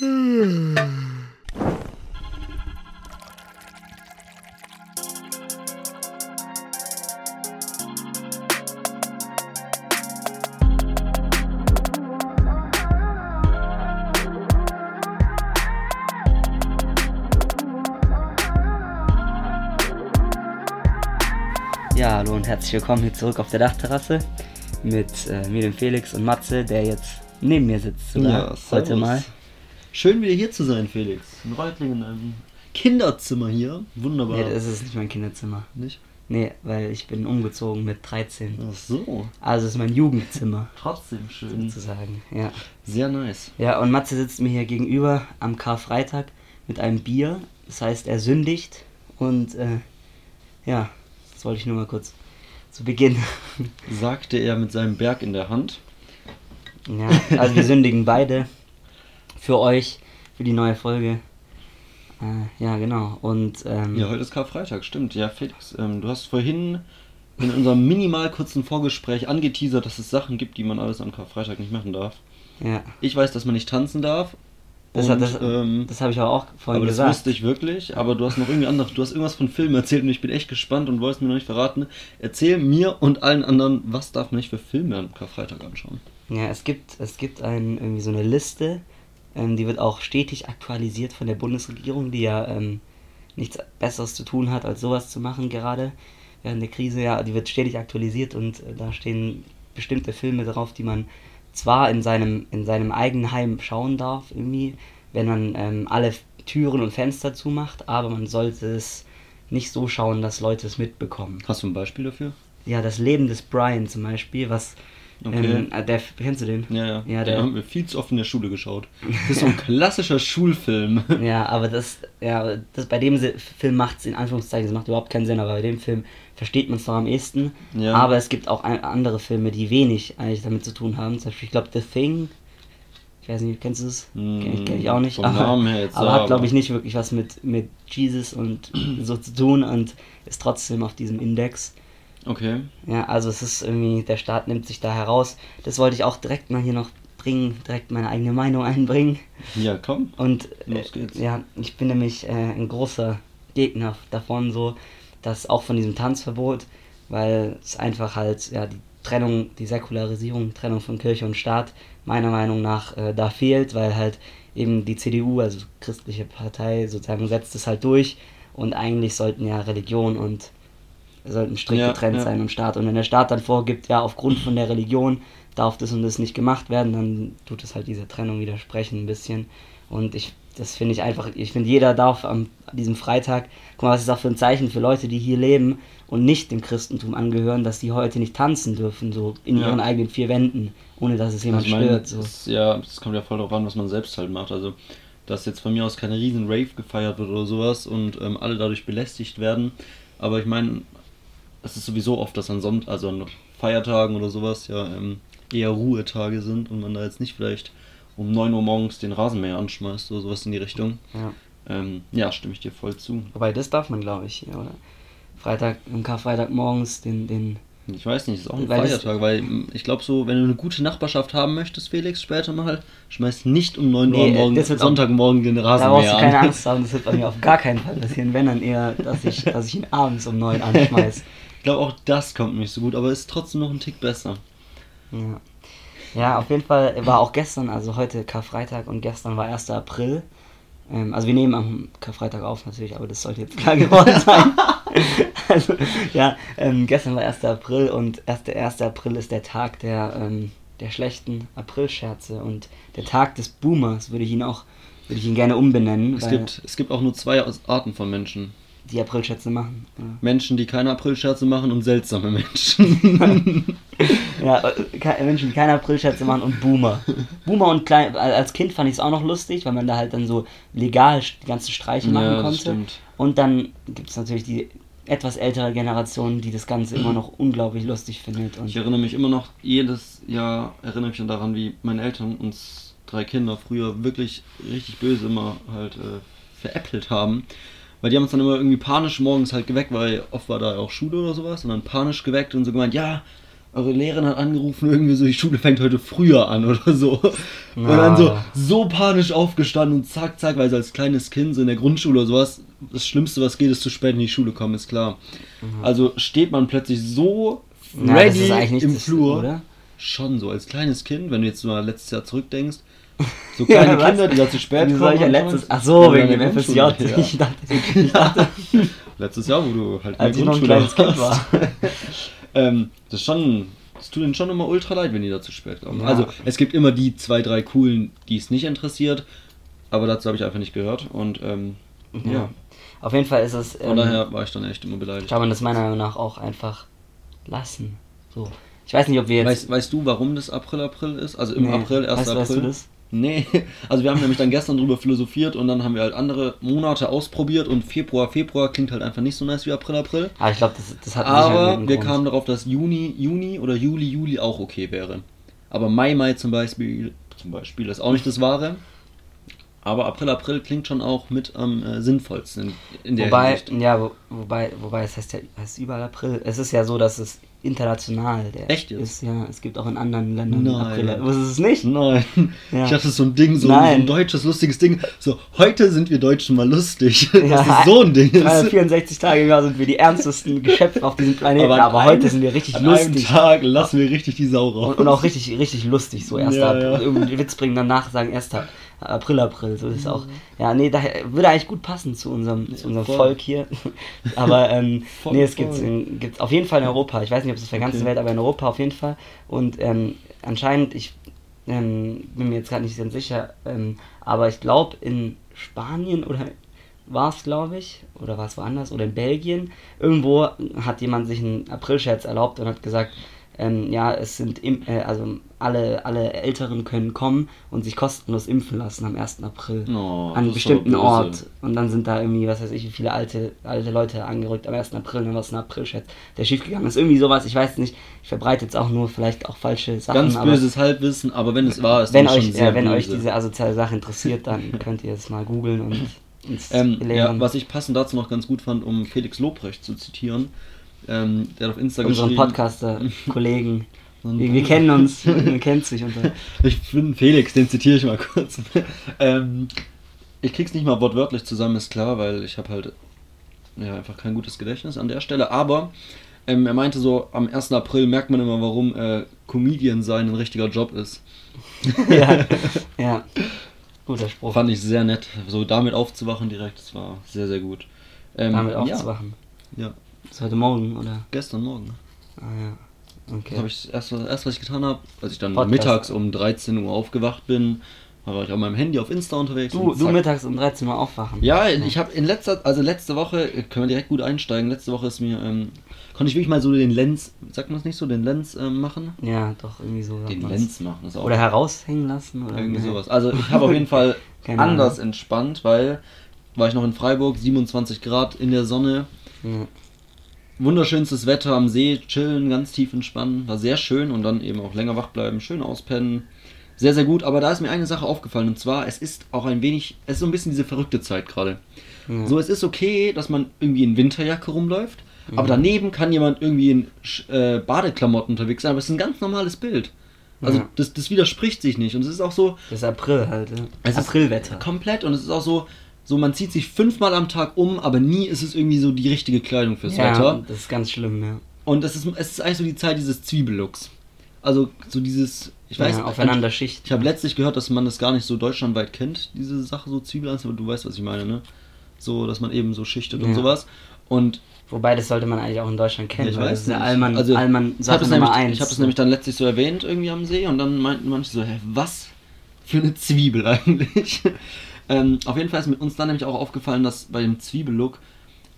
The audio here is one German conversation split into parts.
Ja, hallo und herzlich willkommen hier zurück auf der Dachterrasse mit äh, mir, dem Felix und Matze, der jetzt neben mir sitzt sogar heute servus. mal. Schön wieder hier zu sein, Felix. In Reutlingen, in einem Kinderzimmer hier. Wunderbar. Nee, das ist nicht mein Kinderzimmer. Nicht? Nee, weil ich bin umgezogen mit 13. Ach so. Also es ist mein Jugendzimmer Trotzdem schön. sozusagen, ja. Sehr nice. Ja, und Matze sitzt mir hier gegenüber am Karfreitag mit einem Bier. Das heißt, er sündigt und äh, ja, das wollte ich nur mal kurz zu Beginn. Sagte er mit seinem Berg in der Hand. ja, also wir sündigen beide für euch, für die neue Folge. Äh, ja, genau. Und ähm, Ja, heute ist Karfreitag, stimmt. Ja, Felix, ähm, du hast vorhin in unserem minimal kurzen Vorgespräch angeteasert, dass es Sachen gibt, die man alles am Karfreitag nicht machen darf. ja, Ich weiß, dass man nicht tanzen darf. das, und, das, ähm, das habe ich aber auch vorhin aber das gesagt. wusste ich wirklich, aber du hast noch irgendwie anderes, du hast irgendwas von Filmen erzählt und ich bin echt gespannt und wolltest mir noch nicht verraten. Erzähl mir und allen anderen, was darf man nicht für Filme am Karfreitag anschauen? Ja, es gibt, es gibt ein, irgendwie so eine Liste, ähm, die wird auch stetig aktualisiert von der Bundesregierung, die ja ähm, nichts Besseres zu tun hat, als sowas zu machen gerade während der Krise. Ja, die wird stetig aktualisiert und äh, da stehen bestimmte Filme drauf, die man zwar in seinem, in seinem eigenen Heim schauen darf, irgendwie, wenn man ähm, alle Türen und Fenster zumacht, aber man sollte es nicht so schauen, dass Leute es mitbekommen. Hast du ein Beispiel dafür? Ja, das Leben des Brian zum Beispiel, was Okay. ähm, äh, der kennst du den? Ja, ja. Ja, Den der, haben wir viel zu oft in der Schule geschaut. Das ist so ein klassischer Schulfilm. ja, aber das, ja, das bei dem Film macht es in Anführungszeichen, das macht überhaupt keinen Sinn, aber bei dem Film versteht man es noch am ehesten. Ja. Aber es gibt auch andere Filme, die wenig eigentlich damit zu tun haben. Zum Beispiel, ich glaube, The Thing. Ich weiß nicht, kennst du es? Hm, Kenn, ich- kenn ich auch nicht. vom aber Namen her jetzt aber ja, hat, glaube aber- ich, nicht wirklich was mit, mit Jesus und so zu tun und ist trotzdem auf diesem Index. Okay. Ja, also es ist irgendwie, der Staat nimmt sich da heraus. Das wollte ich auch direkt mal hier noch bringen, direkt meine eigene Meinung einbringen. Ja, komm. Und Los geht's. Äh, ja, ich bin nämlich äh, ein großer Gegner davon, so, dass auch von diesem Tanzverbot, weil es einfach halt, ja, die Trennung, die Säkularisierung, Trennung von Kirche und Staat meiner Meinung nach äh, da fehlt, weil halt eben die CDU, also christliche Partei, sozusagen setzt es halt durch und eigentlich sollten ja Religion und sollten strikt Ja, getrennt ja. sein und Staat. Und wenn der Staat dann vorgibt, ja, aufgrund von der Religion darf das und das nicht gemacht werden, dann tut es halt dieser Trennung widersprechen ein bisschen. Und ich, das finde ich einfach, ich finde, jeder darf am an diesem Freitag, guck mal, was ist auch für ein Zeichen für Leute, die hier leben und nicht dem Christentum angehören, dass die heute nicht tanzen dürfen, so in Ja. ihren eigenen vier Wänden, ohne dass es jemand Also meine, stört. So. das, ja, das kommt ja voll darauf an, was man selbst halt macht. Also, dass jetzt von mir aus keine riesen Rave gefeiert wird oder sowas und ähm, alle dadurch belästigt werden. Aber ich meine, es ist sowieso oft, dass an Sonnt also an Feiertagen oder sowas ja ähm, eher Ruhetage sind und man da jetzt nicht vielleicht um 9 Uhr morgens den Rasenmäher anschmeißt oder sowas in die Richtung. Ja. Ähm, ja, stimme ich dir voll zu. Wobei, das darf man, glaube ich, oder? Freitag, am Karfreitag morgens den, den Ich weiß nicht, ist auch ein Weil Feiertag, weil ich glaube so, wenn du eine gute Nachbarschaft haben möchtest, Felix, später mal, schmeiß nicht um 9 Uhr Nee, morgen, Sonntagmorgen den Da brauchst Rasenmäher du keine an. Angst haben, das wird bei mir auf gar keinen Fall passieren. Wenn dann eher, dass ich, dass ich ihn abends um neun anschmeiß. Ich glaube auch das kommt nicht so gut, aber ist trotzdem noch ein Tick besser. Ja. ja, auf jeden Fall war auch gestern, also heute Karfreitag und gestern war 1. April. Ähm, also wir nehmen am Karfreitag auf natürlich, aber das sollte jetzt klar geworden sein. also ja, ähm, gestern war 1. April und 1. 1. April ist der Tag der, ähm, der schlechten Aprilscherze und der Tag des Boomers würde ich ihn auch, würde ich ihn gerne umbenennen, Es gibt, es gibt auch nur zwei Arten von Menschen. Die Aprilscherze machen. Ja. Menschen, die keine Aprilscherze machen und seltsame Menschen. Ja, äh, Menschen, die keine Aprilscherze machen und Boomer. Boomer und klein, als Kind fand ich es auch noch lustig, weil man da halt dann so legal die ganzen Streiche machen Ja, konnte. stimmt. Und dann gibt es natürlich die etwas ältere Generation, die das Ganze immer noch unglaublich lustig findet. Und Ich erinnere mich immer noch, jedes Jahr erinnere ich mich daran, wie meine Eltern uns drei Kinder früher wirklich richtig böse immer halt äh, veräppelt haben. Weil die haben uns dann immer irgendwie panisch morgens halt geweckt, weil oft war da auch Schule oder sowas und dann panisch geweckt und so gemeint, ja, eure Lehrerin hat angerufen, irgendwie so, die Schule fängt heute früher an oder so. Und dann so, Ah. so panisch aufgestanden und zack, zack, weil so als kleines Kind, so in der Grundschule oder sowas, das Schlimmste, was geht, ist zu spät in die Schule kommen, ist klar. Also steht man plötzlich so Na, ready nicht im Flur. oder? Schon so, als kleines Kind, wenn du jetzt mal letztes Jahr zurückdenkst. So kleine Ja? Kinder, die da zu spät kommen. ja letztes, ach so, wegen dem FSJ. Ja. Ich dachte, ich dachte, Letztes Jahr, wo du halt in als der ich noch ein Grundschule kleines Kind war. ähm, das ist schon, das tut ihnen schon immer ultra leid, wenn die da zu spät kommen. Ja. Also es gibt immer die zwei, drei coolen, die es nicht interessiert, aber dazu habe ich einfach nicht gehört und ähm, ja. Ja. Auf jeden Fall ist es. Von ähm, daher war ich dann echt immer beleidigt. kann man das meiner Meinung nach auch einfach lassen. So. Ich weiß nicht, ob wir jetzt. Weißt, weißt du, warum das April April ist? Also im Nee. April, 1. Weißt April. weißt du das? Nee, also wir haben nämlich dann gestern drüber philosophiert und dann haben wir halt andere Monate ausprobiert und Februar, Februar klingt halt einfach nicht so nice wie April, April. Aber ich glaube, das, das hat Aber wir Grund. kamen darauf, dass Juni, Juni oder Juli, Juli auch okay wäre. Aber Mai, Mai zum Beispiel, zum Beispiel ist auch nicht das Wahre. Aber April, April klingt schon auch mit am äh, sinnvollsten in, in der Wobei, Hinsicht. ja, wo, wobei, wobei es heißt ja heißt überall April. Es ist ja so, dass es international der Echt jetzt? ist. Ja, es gibt auch in anderen Ländern Nein. April. Wusstest du es nicht? Nein, Ja. ich dachte, so ein Ding, so, so ein deutsches, lustiges Ding. So, heute sind wir Deutschen mal lustig. Ja, das so ein Ding ist. 364 Tage im Jahr sind wir die ernstesten Geschöpfe auf diesem Planeten, an aber, einem- heute sind wir richtig an einem lustig. Tag lassen wir richtig die Sau raus. Und, und auch richtig, richtig lustig, so 1. Ja, ja. Irgendwie Witz bringen, danach sagen 1. April, April. So ist Mhm. auch. Ja, nee, daher würde eigentlich gut passen zu unserem, zu unserem voll. Volk hier. aber ähm, Voll, nee, es gibt es auf jeden Fall in Europa. Ich weiß nicht, ob es auf der ganzen Okay. Welt, aber in Europa auf jeden Fall. Und ähm, anscheinend, ich ähm, bin mir jetzt gerade nicht ganz sicher, ähm, aber ich glaube in Spanien oder war es, glaube ich, oder war es woanders, oder in Belgien, irgendwo hat jemand sich einen Aprilscherz erlaubt und hat gesagt, ähm, ja, es sind, im, äh, also alle, alle Älteren können kommen und sich kostenlos impfen lassen am 1. April. Oh, an einem bestimmten aber Ort. Und dann sind da irgendwie, was weiß ich, wie viele alte, alte Leute angerückt am 1. April, dann war es ein Aprilscherz, der schiefgegangen ist. Irgendwie sowas, ich weiß nicht, ich verbreite jetzt auch nur vielleicht auch falsche Sachen. Ganz aber böses Halbwissen, aber wenn es wahr ist, wenn euch, ja, wenn euch böse. diese asoziale Sache interessiert, dann könnt ihr es mal googeln und Ähm, ja, was ich passend dazu noch ganz gut fand, um Felix Lobrecht zu zitieren, ähm, der hat auf Insta unseren geschrieben. Podcaster-Kollegen. Und- Wir, wir kennen uns, man kennt sich unter. Ich bin Felix, den zitiere ich mal kurz. ähm, ich krieg's nicht mal wortwörtlich zusammen, ist klar, weil ich habe halt ja, einfach kein gutes Gedächtnis an der Stelle. Aber ähm, er meinte so, am 1. April merkt man immer, warum äh, Comedian sein ein richtiger Job ist. ja, ja. Guter Spruch. Fand ich sehr nett, so damit aufzuwachen direkt, das war sehr, sehr gut. Ähm, damit ja, aufzuwachen. Ja, Das ist heute Morgen, oder? gestern Morgen. Ah ja. Okay. Das habe ich erst, erst, was ich getan habe, als ich dann Podcast. mittags um 13 Uhr aufgewacht bin, war ich auf meinem Handy auf Insta unterwegs. Du, du mittags um 13 Uhr aufwachen. Ja, ich habe in letzter, also letzte Woche, äh, können wir direkt gut einsteigen, letzte Woche ist mir, ähm, konnte ich wirklich mal so den Lens, sagt man es nicht so, den Lens ähm, machen? Ja, doch, irgendwie so. Den. Lens machen, Oder heraushängen lassen. Oder irgendwie nee. sowas. Also ich habe auf jeden Fall anders entspannt, weil war ich noch in Freiburg, 27 Grad in der Sonne, Ja. Wunderschönstes Wetter am See, chillen, ganz tief entspannen, war sehr schön und dann eben auch länger wach bleiben, schön auspennen. Sehr, sehr gut, aber da ist mir eine Sache aufgefallen und zwar, es ist auch ein wenig, es ist so ein bisschen diese verrückte Zeit gerade. Ja. So, es ist okay, dass man irgendwie in Winterjacke rumläuft, Mhm. aber daneben kann jemand irgendwie in äh, Badeklamotten unterwegs sein, aber es ist ein ganz normales Bild. Also Ja. das, das widerspricht sich nicht und es ist auch so Das ist April halt. Ja. Es ist Aprilwetter. komplett und es ist auch so, so man zieht sich fünfmal am Tag um, aber nie ist es irgendwie so die richtige Kleidung fürs ja, Wetter. das ist ganz schlimm, ja. Und es ist, es ist eigentlich so die Zeit dieses Zwiebellooks. Also so dieses, ich weiß ja, aufeinander Schicht. Ich habe letztlich gehört, dass man das gar nicht so deutschlandweit kennt, diese Sache so Zwiebel aber du weißt, was ich meine, ne? So, dass man eben so schichtet und Ja. sowas. Und Wobei, das sollte man eigentlich auch in Deutschland kennen, ich weil das weiß ja. Allmann, also, Allmann ich habe nämlich, eins. ich hab es nämlich dann letztlich so erwähnt irgendwie am See und dann meinten manche so, hä, was für eine Zwiebel eigentlich? Ähm, auf jeden Fall ist mit uns dann nämlich auch aufgefallen, dass bei dem Zwiebellook,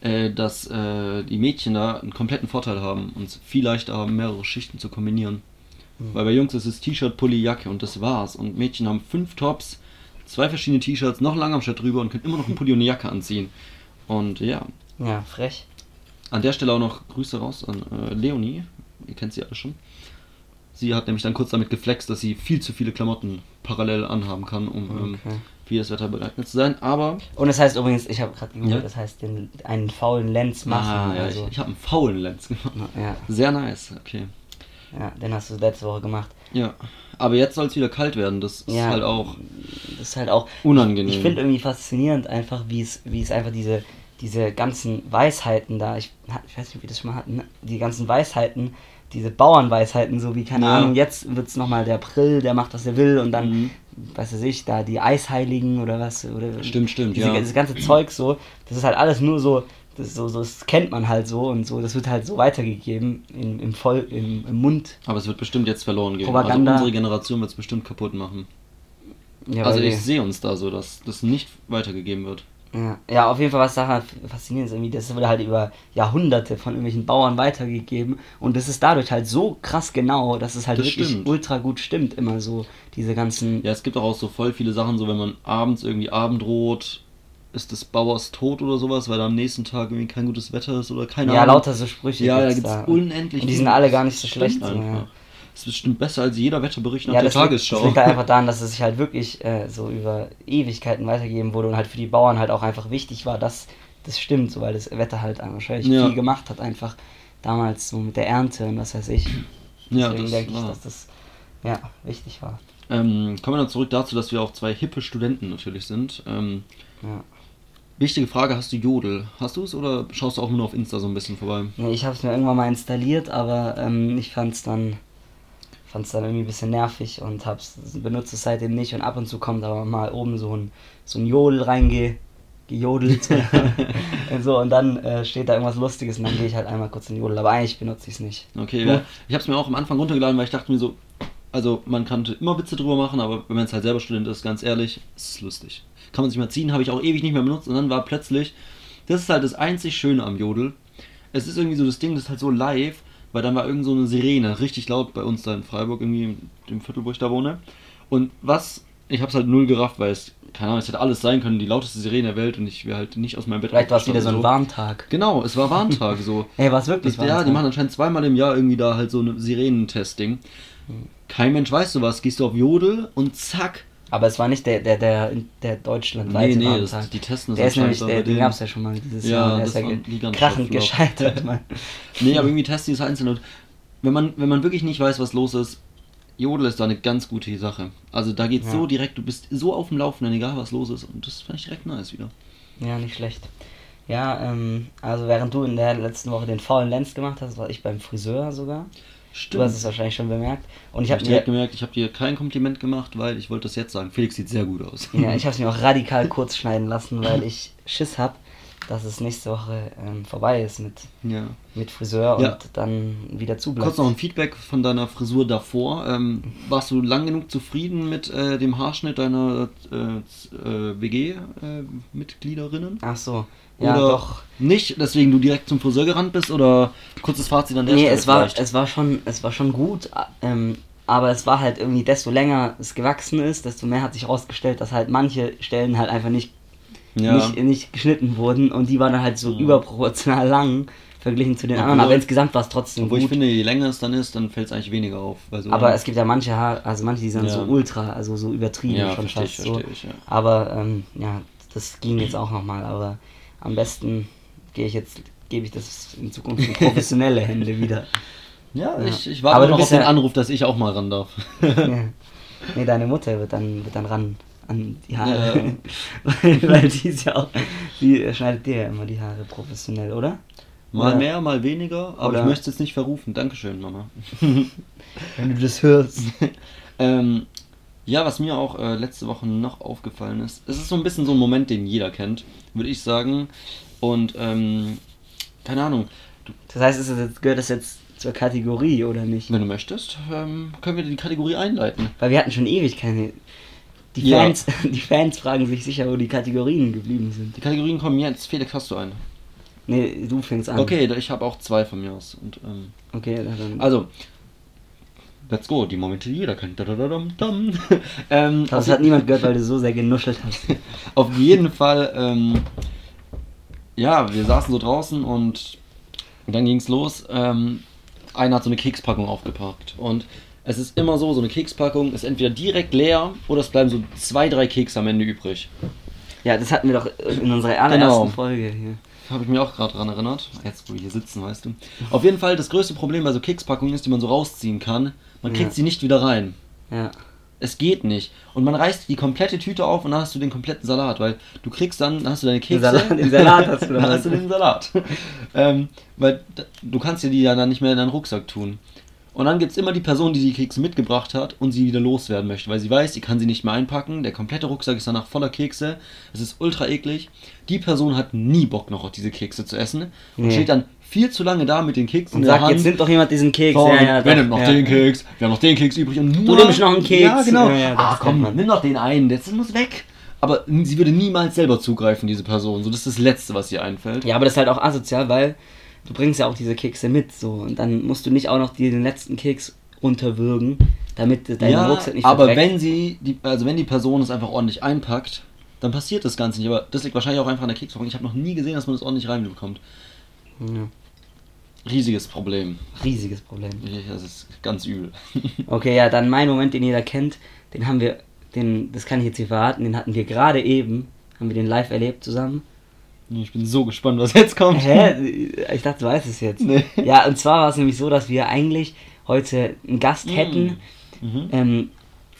äh, dass äh, die Mädchen da einen kompletten Vorteil haben und es viel leichter haben, mehrere Schichten zu kombinieren. Mhm. Weil bei Jungs ist es T-Shirt, Pulli, Jacke und das war's. Und Mädchen haben fünf Tops, zwei verschiedene T-Shirts, noch ein Langarmshirt drüber und können immer noch einen Pulli und eine Jacke anziehen. Und ja, Ja, frech. an der Stelle auch noch Grüße raus an äh, Leonie. Ihr kennt sie alle schon. Sie hat nämlich dann kurz damit geflext, dass sie viel zu viele Klamotten parallel anhaben kann, um ähm, Okay. Für das Wetter bereit zu sein. Aber Und das heißt übrigens, ich habe gerade gegoogelt, Ja. das heißt den, einen faulen Lens machen. Ah, ja, also, ich, ich habe einen faulen Lens gemacht. ja. Sehr nice, okay. Ja, den hast du letzte Woche gemacht. Ja. Aber jetzt soll es wieder kalt werden. Das ist Ja. halt auch Das ist halt auch. unangenehm. Ich finde irgendwie faszinierend einfach, wie es, wie es einfach diese, diese ganzen Weisheiten da, ich, ich weiß nicht, ob wir das schon mal hatten, ne? die ganzen Weisheiten, diese Bauernweisheiten, so wie, keine Ja. Ahnung, jetzt wird es nochmal der April, der macht, was er will und dann, Mhm. Was weiß ich, da die Eisheiligen oder was, oder Stimmt, stimmt, diese, ja. das ganze Zeug so, das ist halt alles nur so, das, so, so, das kennt man halt so und so, das wird halt so weitergegeben im, im, Voll, im, im Mund. Aber es wird bestimmt jetzt verloren gehen. Propaganda. Also unsere Generation wird es bestimmt kaputt machen. Ja, also ich sehe uns da so, dass das nicht weitergegeben wird. Ja, ja, auf jeden Fall, was daran faszinierend ist, irgendwie, das wurde halt über Jahrhunderte von irgendwelchen Bauern weitergegeben und das ist dadurch halt so krass genau, dass es halt Das wirklich stimmt. ultra gut stimmt, immer so, diese ganzen. Ja, es gibt auch, auch so voll viele Sachen, so wenn man abends irgendwie Abendrot ist des Bauers tot oder sowas, weil da am nächsten Tag irgendwie kein gutes Wetter ist oder keine Ja, Ahnung. lauter so Sprüche. Ja, da gibt's da. unendlich Und die sind alle gar nicht so schlecht. Ja. Ist bestimmt besser als jeder Wetterbericht nach Ja, der das liegt, Tagesschau. das liegt halt einfach daran, dass es sich halt wirklich äh, so über Ewigkeiten weitergegeben wurde und halt für die Bauern halt auch einfach wichtig war, dass das stimmt, so weil das Wetter halt wahrscheinlich Ja. viel gemacht hat, einfach damals so mit der Ernte und was weiß ich. ja, Deswegen das denke ich, dass das ja wichtig war. Ähm, kommen wir dann zurück dazu, dass wir auch zwei hippe Studenten natürlich sind. Ähm, Ja. wichtige Frage, hast du Jodel? Hast du es oder schaust du auch nur auf Insta so ein bisschen vorbei? Nee, ich habe es mir irgendwann mal installiert, aber ähm, ich fand es dann, fand's dann irgendwie ein bisschen nervig und hab's, benutze es seitdem nicht. Und ab und zu kommt aber mal oben so ein, so ein Jodel reinge gejodelt. und so, und dann äh, steht da irgendwas Lustiges und dann gehe ich halt einmal kurz in Jodel. Aber eigentlich benutze ich es nicht. Okay, Ja. ja. ich habe es mir auch am Anfang runtergeladen, weil ich dachte mir so, also man kann immer Witze drüber machen, aber wenn man es halt selber Student ist, ganz ehrlich, ist es lustig. Kann man sich mal ziehen, habe ich auch ewig nicht mehr benutzt und dann war plötzlich, das ist halt das einzig Schöne am Jodel. Es ist irgendwie so das Ding, das ist halt so live, weil dann war irgend so eine Sirene, richtig laut bei uns da in Freiburg, irgendwie in dem Viertel, wo ich da wohne. Und was, ich habe es halt null gerafft, weil es, keine Ahnung, es hätte alles sein können, die lauteste Sirene der Welt und ich wäre halt nicht aus meinem Bett Vielleicht war es wieder so ein Warntag. Genau, es war Warntag so. Hey, war es wirklich Das, ja, die machen anscheinend zweimal im Jahr irgendwie da halt so eine Sirenentesting. Kein Mensch weiß sowas. Gehst du auf Jodel und zack. Aber es war nicht der, der, der, der deutschlandweite Nee, nee, das- Warntag. die testen das Der ist nämlich, der, den gab es ja schon mal dieses Ja, Jahr. Der das ist ja ge krachend gescheitert, Mann. Nee, aber irgendwie testen die es einzeln und wenn man, wenn man wirklich nicht weiß, was los ist, Jodel ist da eine ganz gute Sache. Also da geht's Ja. so direkt, du bist so auf dem Laufenden, egal was los ist. Und das fand ich direkt nice wieder. Ja, nicht schlecht. Ja, ähm, also während du in der letzten Woche den faulen Lenz gemacht hast, war ich beim Friseur sogar. Du hast es wahrscheinlich schon bemerkt. Und ich habe mir, gemerkt, ich habe dir kein Kompliment gemacht, weil ich wollte das jetzt sagen. Felix sieht sehr gut aus. ja, ich habe es mir auch radikal kurz schneiden lassen, weil ich Schiss habe, dass es nächste Woche ähm, vorbei ist mit, ja. mit Friseur Ja. und dann wieder zubleibt. Kurz noch ein Feedback von deiner Frisur davor. Ähm, warst du lang genug zufrieden mit äh, dem Haarschnitt deiner äh, äh, WG-Mitgliederinnen? Ach so. Ja, oder doch. nicht, deswegen du direkt zum Friseur gerannt bist? Oder kurzes Fazit an der Nee, Stelle es war, vielleicht? es war schon, es war schon gut, ähm, aber es war halt irgendwie, desto länger es gewachsen ist, desto mehr hat sich herausgestellt, dass halt manche Stellen halt einfach nicht, ja. nicht, nicht geschnitten wurden und die waren dann halt so Ja. überproportional lang verglichen zu den Obwohl- anderen, aber insgesamt war es trotzdem Obwohl ich gut. finde, je länger es dann ist, dann fällt es eigentlich weniger auf. So aber es gibt ja manche Haare, also manche, die sind Ja. so ultra, also so übertrieben ja, schon verstehe ich, fast so. verstehe ich, ja. Aber ähm, ja, das ging jetzt auch nochmal, aber am besten gehe ich jetzt, gebe ich das in Zukunft in professionelle Hände wieder. Ja, Ja. ich, ich warte Aber noch du auf bist den ja- Anruf, dass ich auch mal ran darf. Ja. Nee, deine Mutter wird dann, wird dann ran an die Haare. Weil, weil die ist ja auch, die schneidet dir ja immer die Haare professionell, oder? Mal Oder- mehr, mal weniger, aber Oder- ich möchte es jetzt nicht verrufen. Dankeschön, Mama. Wenn du das hörst. ähm, ja, was mir auch äh, letzte Woche noch aufgefallen ist, es ist so ein bisschen so ein Moment, den jeder kennt, würde ich sagen. Und, ähm, keine Ahnung, Das heißt, das gehört das jetzt zur Kategorie oder nicht? wenn du möchtest, ähm, können wir die Kategorie einleiten. Weil wir hatten schon ewig keine. Die Ja. Fans, die Fans fragen sich sicher, wo die Kategorien geblieben sind. Die Kategorien kommen jetzt. Felix, hast du eine? Nee, du fängst an. Okay, ich habe auch zwei von mir aus. Und, ähm, Okay, dann. also, let's go. Die Momente, die jeder kennt. Ähm, das hat niemand gehört, weil du so sehr genuschelt hast. Auf jeden Fall, ähm, ja, wir saßen so draußen und dann ging's los. Ähm, einer hat so eine Kekspackung aufgepackt. Und es ist immer so, so eine Kekspackung ist entweder direkt leer oder es bleiben so zwei, drei Kekse am Ende übrig. Ja, das hatten wir doch in unserer allerersten Genau. Folge hier. habe ich mir auch gerade dran erinnert. Jetzt, wo wir hier sitzen, weißt du. Auf jeden Fall, das größte Problem bei so Kekspackungen ist, die man so rausziehen kann. Man kriegt Ja. sie nicht wieder rein. Ja. Es geht nicht. Und man reißt die komplette Tüte auf und dann hast du den kompletten Salat, weil du kriegst dann, dann hast du deine Kekse. Salat- den Salat hast du dann dann. hast du den Salat. ähm, weil du kannst dir die ja dann nicht mehr in deinen Rucksack tun. Und dann gibt es immer die Person, die die Kekse mitgebracht hat und sie wieder loswerden möchte, weil sie weiß, sie kann sie nicht mehr einpacken. Der komplette Rucksack ist danach voller Kekse. Es ist ultra eklig. Die Person hat nie Bock noch auf diese Kekse zu essen und Nee. steht dann viel zu lange da mit den Keksen Und in der sagt, Hand. jetzt nimmt doch jemand diesen Keks. So, ja, ja, wer nimmt noch ja. den Keks? Wir haben noch den Keks übrig und nur... Du nimmst noch einen Keks. Ja, genau. Ja, ja, ah, komm, nimm doch den einen, das muss weg. Aber sie würde niemals selber zugreifen, diese Person. So, das ist das Letzte, was ihr einfällt. Ja, aber das ist halt auch asozial, weil du bringst ja auch diese Kekse mit, so. Und dann musst du nicht auch noch den letzten Keks runterwürgen, damit dein ja, Rucksack nicht aber wenn sie, die, also wenn die Person es einfach ordentlich einpackt, dann passiert das Ganze nicht. Aber das liegt wahrscheinlich auch einfach an der Keksverpackung. Ich habe noch nie gesehen, dass man das ordentlich reinbekommt. Ja, Riesiges Problem. riesiges Problem. Das ist ganz übel. Okay, ja, dann mein Moment, den jeder kennt, den haben wir, den, das kann ich jetzt hier verraten, den hatten wir gerade eben, haben wir den live erlebt zusammen. ich bin so gespannt, was jetzt kommt. Hä? Ich dachte, du weißt es jetzt. Nee. Ja, und zwar war es nämlich so, dass wir eigentlich heute einen Gast hätten. Mhm. Ähm,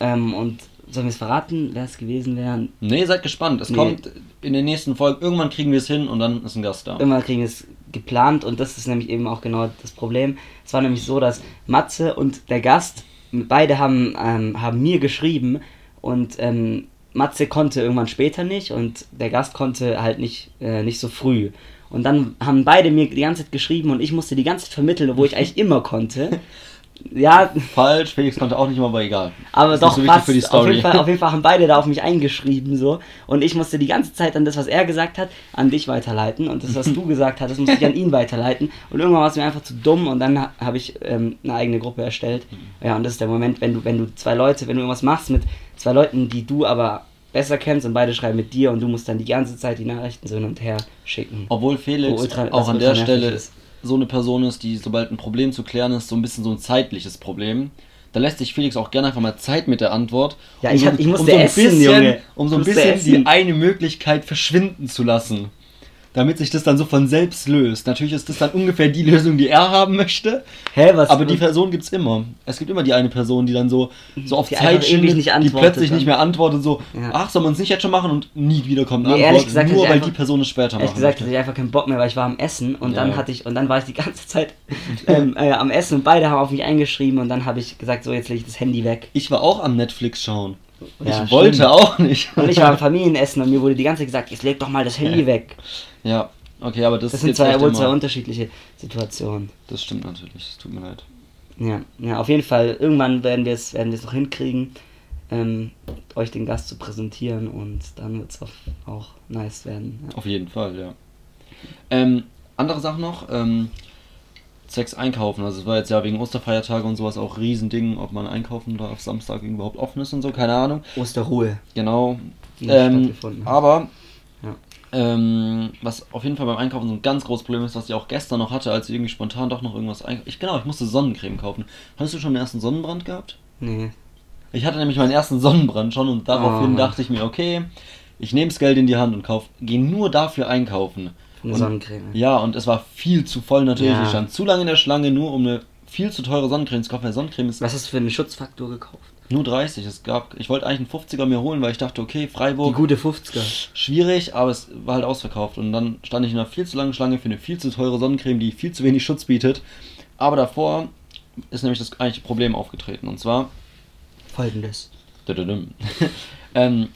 ähm, und sollen wir es verraten, wer es gewesen wäre? Nee, seid gespannt. Es Nee. kommt in den nächsten Folgen. Irgendwann kriegen wir es hin und dann ist ein Gast da. Immer kriegen wir es geplant und das ist nämlich eben auch genau das Problem. Es war nämlich so, dass Matze und der Gast, beide haben, ähm, haben mir geschrieben und ähm, Matze konnte irgendwann später nicht und der Gast konnte halt nicht, äh, nicht so früh. Und dann haben beide mir die ganze Zeit geschrieben und ich musste die ganze Zeit vermitteln, wo ich eigentlich immer konnte. Ja, Falsch, Felix konnte auch nicht mal, aber egal. aber Das ist doch so fast. für die Auf jeden, Fall, auf jeden Fall haben beide da auf mich eingeschrieben so und ich musste die ganze Zeit dann das, was er gesagt hat, an dich weiterleiten und das, was du gesagt hattest, musste ich an ihn weiterleiten und irgendwann war es mir einfach zu dumm und dann ha- habe ich ähm, eine eigene Gruppe erstellt. Mhm. Ja und das ist der Moment, wenn du wenn du zwei Leute, wenn du irgendwas machst mit zwei Leuten, die du aber besser kennst und beide schreiben mit dir und du musst dann die ganze Zeit die Nachrichten so hin und her schicken. Obwohl Felix ultra- auch an der Stelle ist. So eine Person ist, die sobald ein Problem zu klären ist, so ein bisschen so ein zeitliches Problem. Da lässt sich Felix auch gerne einfach mal Zeit mit der Antwort. Ja, um ich so, hab- ich musste um so ein essen, bisschen, Junge. Um so ein bisschen die eine Möglichkeit verschwinden zu lassen. Damit sich das dann so von selbst löst. Natürlich ist das dann ungefähr die Lösung, die er haben möchte. Hä, was? Aber die Person gibt's immer. Es gibt immer die eine Person, die dann so, so auf Die Zeit schindet, nicht die plötzlich dann. nicht mehr antwortet, so, Ja. ach, soll man es nicht jetzt schon machen und nie wiederkommt eine Nee, Antwort, ehrlich gesagt, nur weil einfach- die Person es später Ehrlich machen gesagt möchte. hatte ich einfach keinen Bock mehr, weil ich war am Essen und Ja. dann hatte ich und dann war ich die ganze Zeit ähm, äh, am Essen und beide haben auf mich eingeschrieben und dann habe ich gesagt, so jetzt lege ich das Handy weg. Ich war auch am Netflix schauen. Ja, ich wollte stimmt. auch nicht. Und ich war am Familienessen und mir wurde die ganze Zeit gesagt, jetzt leg doch mal das Handy weg. Ja, okay, aber das, Das ist sind zwei, wohl zwei unterschiedliche Situationen. Das stimmt natürlich, es tut mir leid. Ja, ja, auf jeden Fall, irgendwann werden wir es werden noch hinkriegen, ähm, euch den Gast zu präsentieren und dann wird es auch, nice werden. Ja. Auf jeden Fall, ja. Ähm, andere Sache noch, ähm, zwecks Einkaufen. Also es war jetzt ja wegen Osterfeiertage und sowas auch Riesending, ob man einkaufen darf, Samstag überhaupt offen ist und so, keine Ahnung. Osterruhe. Genau. Ähm, aber. Ähm, was auf jeden Fall beim Einkaufen so ein ganz großes Problem ist, was ich auch gestern noch hatte, als ich irgendwie spontan doch noch irgendwas einkaufen. Ich genau, ich musste Sonnencreme kaufen. Hast du schon den ersten Sonnenbrand gehabt? Nee. Ich hatte nämlich meinen ersten Sonnenbrand schon und daraufhin Oh. dachte ich mir, okay, ich nehme das Geld in die Hand und kauf, gehe nur dafür einkaufen. Eine und, Sonnencreme. Ja, und es war viel zu voll natürlich. Ja. Ich stand zu lange in der Schlange, nur um eine viel zu teure Sonnencreme zu kaufen. weil Sonnencreme ist Was hast du für einen Schutzfaktor gekauft? Nur 30. Es gab, ich wollte eigentlich einen 50er mir holen, weil ich dachte, okay, Die Freiburg, gute 50er. schwierig, aber es war halt ausverkauft. Und dann stand ich in einer viel zu langen Schlange für eine viel zu teure Sonnencreme, die viel zu wenig Schutz bietet. Aber davor ist nämlich das eigentliche Problem aufgetreten. Und zwar Folgendes. Ähm,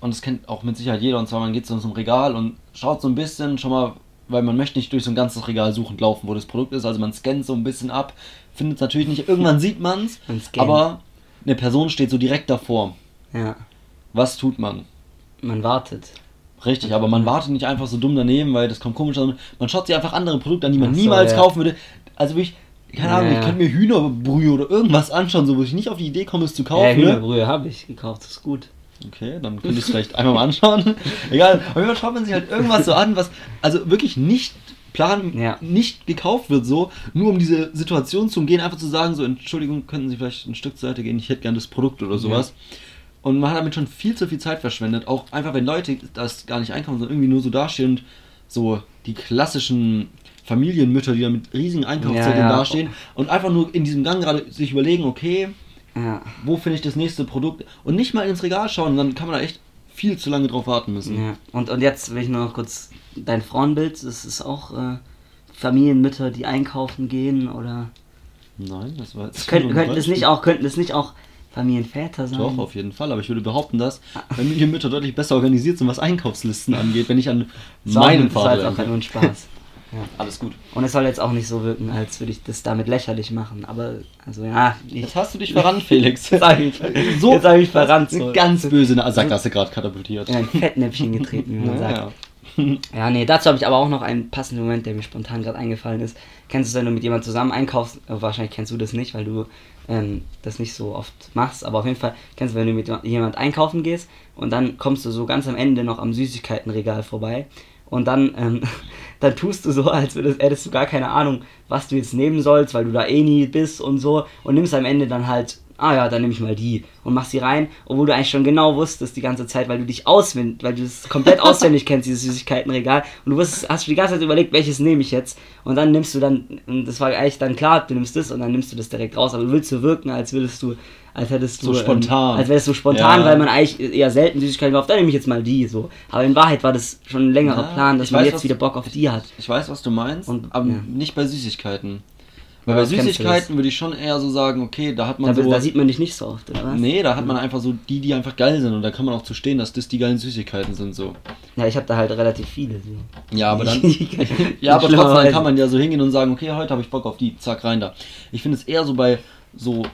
und das kennt auch mit Sicherheit jeder. Und zwar, man geht so zum Regal und schaut so ein bisschen schon mal, weil man möchte nicht durch so ein ganzes Regal suchend laufen, wo das Produkt ist. Also man scannt so ein bisschen ab, findet es natürlich nicht. Irgendwann sieht man es, Man scannt. aber eine Person steht so direkt davor. Ja. Was tut man? Man wartet. Richtig, aber man wartet nicht einfach so dumm daneben, weil das kommt komisch an. Man schaut sich einfach andere Produkte an, die man so, niemals ja. kaufen würde. Also wirklich, keine Ja, Ahnung, ich ja. könnte mir Hühnerbrühe oder irgendwas anschauen, so wo ich nicht auf die Idee komme, es zu kaufen. Ja, ne? Hühnerbrühe habe ich gekauft, das ist gut. Okay, dann könnte ich es vielleicht einmal mal anschauen. Egal, auf jeden Fall schaut man sich halt irgendwas so an, was also wirklich nicht plan Ja. nicht gekauft wird, so, nur um diese Situation zu umgehen, einfach zu sagen, so, Entschuldigung, könnten Sie vielleicht ein Stück zur Seite gehen, ich hätte gern das Produkt oder sowas. Und man hat damit schon viel zu viel Zeit verschwendet, auch einfach wenn Leute das gar nicht einkaufen, sondern irgendwie nur so dastehen und so die klassischen Familienmütter, die da mit riesigen Einkaufszetteln Ja, ja. dastehen und einfach nur in diesem Gang gerade sich überlegen, okay, Ja. wo finde ich das nächste Produkt und nicht mal ins Regal schauen, dann kann man da echt viel zu lange drauf warten müssen. ja. Und, und jetzt will ich nur noch kurz dein Frauenbild, das ist auch äh, Familienmütter, die einkaufen gehen oder Nein, das war jetzt ein könnten das nicht auch könnten das nicht auch Familienväter sein? Doch, auf jeden Fall, aber ich würde behaupten, dass Familienmütter deutlich besser organisiert sind, was Einkaufslisten angeht, wenn ich an war- meinen das war Vater jetzt auch denke. nur Alles gut. Und es soll jetzt auch nicht so wirken, als würde ich das damit lächerlich machen. Aber, also ja, ich. Jetzt hast du dich verrannt, Felix. Jetzt hab ich, So- jetzt hab ich verrannt. Eine So. ganz böse in Sackgasse gerade katapultiert. in ein Fettnäpfchen getreten, wie man sagt. Ja, Ja, nee, dazu habe ich aber auch noch einen passenden Moment, der mir spontan gerade eingefallen ist. Kennst du es, wenn du mit jemandem zusammen einkaufst? Äh, wahrscheinlich kennst du das nicht, weil du ähm, das nicht so oft machst. Aber auf jeden Fall kennst du, wenn du mit jemand einkaufen gehst und dann kommst du so ganz am Ende noch am Süßigkeitenregal vorbei. Und dann, ähm, dann tust du so, als würdest, hättest du gar keine Ahnung, was du jetzt nehmen sollst, weil du da eh nie bist und so. Und nimmst am Ende dann halt, ah ja, dann nehme ich mal die und machst sie rein, obwohl du eigentlich schon genau wusstest die ganze Zeit, weil du dich auswendig, weil du es komplett auswendig kennst, dieses Süßigkeitenregal. Und du wusstest, hast du die ganze Zeit überlegt, welches nehme ich jetzt. Und dann nimmst du dann, und das war eigentlich dann klar, du nimmst das und dann nimmst du das direkt raus. Aber du willst so wirken, als würdest du, als hättest du. So spontan. Ähm, als wärst du spontan, Ja. weil man eigentlich eher selten Süßigkeiten kauft. Dann nehme ich jetzt mal die, so. Aber in Wahrheit war das schon ein längerer Ja, Plan, dass man weiß, jetzt wieder Bock auf die hat. Ich weiß, was du meinst, Und- aber ja. nicht bei Süßigkeiten. Weil bei Süßigkeiten würde ich schon eher so sagen, okay, da hat man Da, so. da sieht man dich nicht so oft, oder was? nee, da hat man einfach so die, die einfach geil sind und da kann man auch zu stehen, dass das die geilen Süßigkeiten sind so. Ja, ich habe da halt relativ viele. So. Ja, aber dann. ja, aber trotzdem kann man ja so hingehen und sagen, okay, heute habe ich Bock auf die, zack, rein da. Ich finde es eher so bei so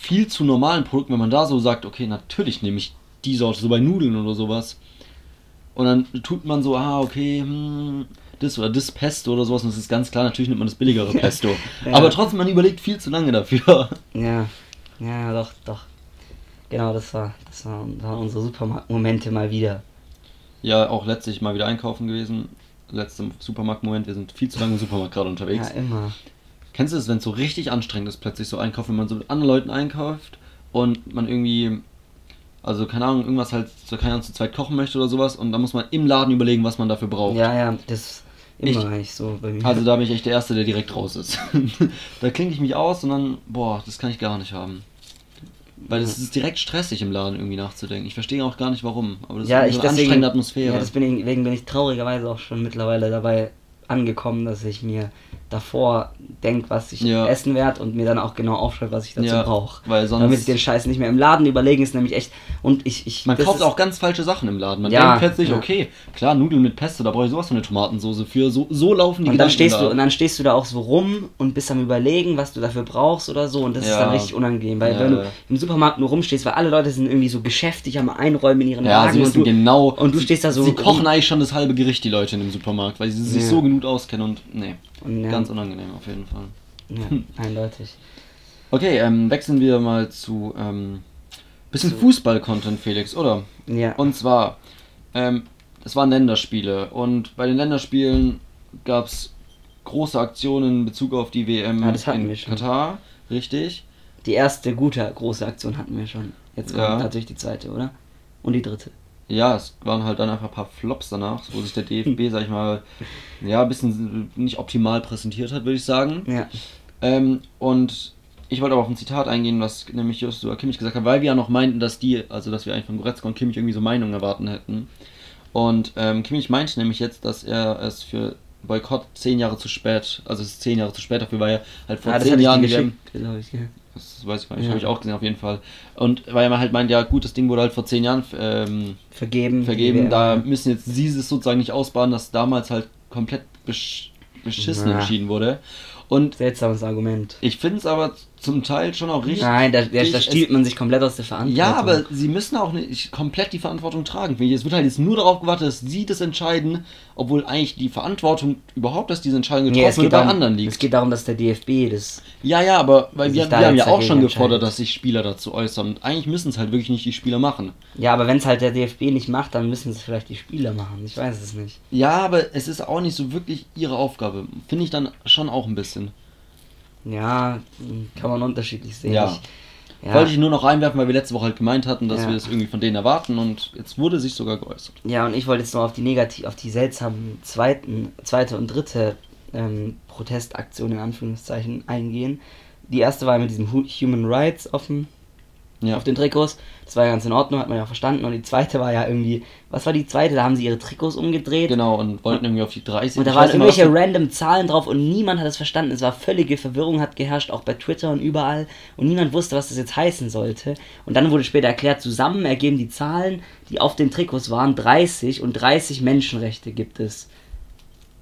viel zu normalen Produkten, wenn man da so sagt, okay, natürlich nehme ich die Sorte, so bei Nudeln oder sowas. Und dann tut man so, ah, okay, hm, das oder das Pesto oder sowas. Und es ist ganz klar, natürlich nimmt man das billigere Pesto. Ja. Aber trotzdem, man überlegt viel zu lange dafür. Ja, ja, doch, doch. Genau, das war, das war, waren unsere Supermarktmomente mal wieder. Ja, auch letztlich mal wieder einkaufen gewesen. Letzter Supermarktmoment, wir sind viel zu lange im Supermarkt gerade unterwegs. Ja, immer. Kennst du es, wenn es so richtig anstrengend ist, plötzlich so einkaufen, wenn man so mit anderen Leuten einkauft und man irgendwie, also keine Ahnung, irgendwas halt, so keine Ahnung, zu zweit kochen möchte oder sowas und dann muss man im Laden überlegen, was man dafür braucht. Ja, ja, das immer Ich- eigentlich so bei mir. Also da bin ich echt der Erste, der direkt raus ist. da klinke ich mich aus und dann, boah, das kann ich gar nicht haben. Weil es ist direkt stressig im Laden irgendwie nachzudenken. Ich verstehe auch gar nicht warum, aber das ja, ist so eine deswegen, anstrengende Atmosphäre. Ja, deswegen bin ich traurigerweise auch schon mittlerweile dabei angekommen, dass ich mir davor denke, was ich Ja. essen werde und mir dann auch genau aufschreibe, was ich dazu Ja, brauche. Damit ich den Scheiß nicht mehr im Laden überlegen ist nämlich echt und ich ich Man kauft auch ganz falsche Sachen im Laden. Man Ja, denkt plötzlich, okay, klar, Nudeln mit Pesto, da brauche ich sowas von eine Tomatensoße für. So, so laufen die und dann Gedanken stehst da. du und dann stehst du da auch so rum und bist am überlegen, was du dafür brauchst oder so und das ist dann richtig unangenehm, weil wenn du im Supermarkt nur rumstehst, weil alle Leute sind irgendwie so geschäftig am Einräumen in ihren Ja, Wagen sie und du, genau. und du sie- stehst da so Sie kochen eigentlich schon das halbe Gericht, die Leute in dem Supermarkt, weil sie sich so genug auskennen und. Nee, und, ja, ganz unangenehm auf jeden Fall. ja, eindeutig. Okay, ähm, wechseln wir mal zu. Ähm, bisschen Fußball-Content, Felix, oder? Ja. Und zwar, ähm, es waren Länderspiele und bei den Länderspielen gab es große Aktionen in Bezug auf die WM Ja, das hatten in wir schon. Katar, richtig? Die erste gute große Aktion hatten wir schon. Jetzt kommt Ja. natürlich die zweite, oder? Und die dritte. Ja, es waren halt dann einfach ein paar Flops danach, wo sich der DFB, sag ich mal, ja, ein bisschen nicht optimal präsentiert hat, würde ich sagen. Ja. Ähm, und ich wollte aber auf ein Zitat eingehen, was nämlich Joshua Kimmich gesagt hat, weil wir ja noch meinten, dass die, also dass wir eigentlich von Goretzka und Kimmich irgendwie so Meinungen erwarten hätten. Und ähm, Kimmich meinte nämlich jetzt, dass er es für Boykott zehn Jahre zu spät, also es ist zehn Jahre zu spät dafür, weil er halt vor Ah, das zehn Jahren geschickt, glaube ich. Ja. Das weiß ich gar nicht, Ja. habe ich auch gesehen auf jeden Fall. Und weil er halt meint, ja gut, das Ding wurde halt vor zehn Jahren ähm, Vergeben. vergeben. Da müssen jetzt sie es sozusagen nicht ausbaden, dass damals halt komplett besch beschissen Ja. entschieden wurde. Und Seltsames Argument. ich finde es aber zum Teil schon auch richtig. Nein, da, da, da stiehlt man sich komplett aus der Verantwortung. Ja, aber sie müssen auch nicht komplett die Verantwortung tragen. Es wird halt jetzt nur darauf gewartet, dass sie das entscheiden, obwohl eigentlich die Verantwortung überhaupt, dass diese Entscheidung getroffen es, geht wird, bei darum, anderen es liegt. geht darum, dass der DFB das. Ja, ja, aber weil wir, wir haben ja auch schon gefordert, dass sich Spieler dazu äußern. Und eigentlich müssen es halt wirklich nicht die Spieler machen. Ja, aber wenn es halt der DFB nicht macht, dann müssen es vielleicht die Spieler machen. Ich weiß es nicht. Ja, aber es ist auch nicht so wirklich ihre Aufgabe. Finde ich dann schon auch ein bisschen. Ja, kann man unterschiedlich sehen. Ja. Ich, Ja. Wollte ich nur noch reinwerfen, weil wir letzte Woche halt gemeint hatten, dass Ja. wir das irgendwie von denen erwarten und jetzt wurde sich sogar geäußert. Ja, und ich wollte jetzt noch auf die negativ, auf die seltsamen zweiten, zweite und dritte ähm, Protestaktionen in Anführungszeichen eingehen. Die erste war mit diesem Hu- Human Rights dem, Ja. auf den Trikots. Das war ja ganz in Ordnung, hat man ja verstanden. Und die zweite war ja irgendwie, was war die zweite? Da haben sie ihre Trikots umgedreht. Genau, und wollten irgendwie auf die 30. Und da waren irgendwelche für- random Zahlen drauf und niemand hat es verstanden. Es war völlige Verwirrung, hat geherrscht, auch bei Twitter und überall. Und niemand wusste, was das jetzt heißen sollte. Und dann wurde später erklärt, zusammen ergeben die Zahlen, die auf den Trikots waren, 30 und 30 Menschenrechte gibt es.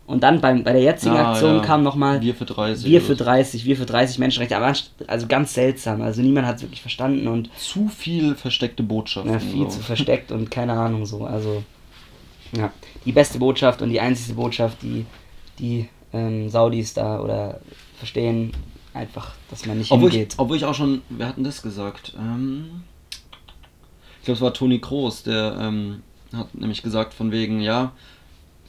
Und dann beim, bei der jetzigen Ah, Aktion ja. kam nochmal Wir für 30. wir für so. 30, wir für 30 Menschenrechte. Aber also ganz seltsam. Also niemand hat es wirklich verstanden und Zu viel versteckte Botschaften. ja, viel so. zu versteckt und keine Ahnung so. Also, ja. Die beste Botschaft und die einzige Botschaft, die die ähm, Saudis da oder verstehen, einfach, dass man nicht Obwohl ich, hingeht. obwohl ich auch schon, wer hat denn das gesagt? Ähm, ich glaube, es war Toni Kroos, der ähm, hat nämlich gesagt, von wegen, ja,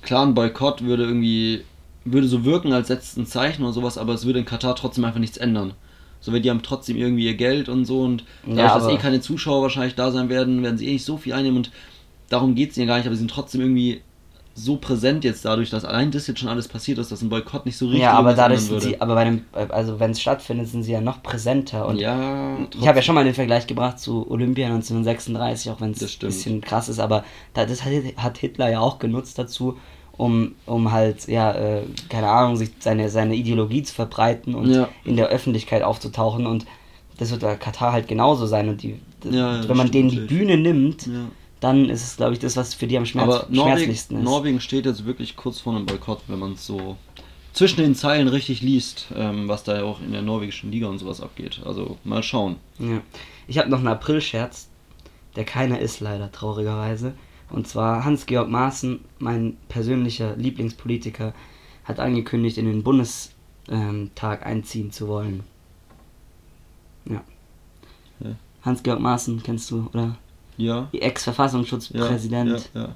klar, ein Boykott würde irgendwie, würde so wirken, als setzt ein Zeichen oder sowas, aber es würde in Katar trotzdem einfach nichts ändern. So, weil die haben trotzdem irgendwie ihr Geld und so und dadurch, Ja, dass eh keine Zuschauer wahrscheinlich da sein werden, werden sie eh nicht so viel einnehmen und darum geht es ihnen gar nicht, aber sie sind trotzdem irgendwie so präsent jetzt dadurch, dass allein das jetzt schon alles passiert ist, dass ein Boykott nicht so richtig ja, aber dadurch sind sie, aber bei dem, also wenn es stattfindet, sind sie ja noch präsenter und ja, Ich habe ja schon mal den Vergleich gebracht zu Olympia 1936, auch wenn es ein bisschen krass ist, aber da, das hat Hitler ja auch genutzt dazu, um, um halt, ja, äh, keine Ahnung, sich seine, seine Ideologie zu verbreiten und Ja. in der Öffentlichkeit aufzutauchen und das wird bei Katar halt genauso sein und die, Ja, ja, wenn man denen die. Bühne nimmt, dann ist es, glaube ich, das, was für die am Schmerz, Aber Norwegen, schmerzlichsten ist. Norwegen steht jetzt wirklich kurz vor einem Boykott, wenn man es so zwischen den Zeilen richtig liest, ähm, was da ja auch in der norwegischen Liga und sowas abgeht. Also mal schauen. Ich habe noch einen April-Scherz, der keiner ist leider, traurigerweise. Und zwar Hans-Georg Maaßen, mein persönlicher Lieblingspolitiker, hat angekündigt, in den Bundestag einziehen zu wollen. Ja. Ja. Hans-Georg Maaßen kennst du, oder? Ja. Die Ja, Ex-Verfassungsschutzpräsident. Ja, ja.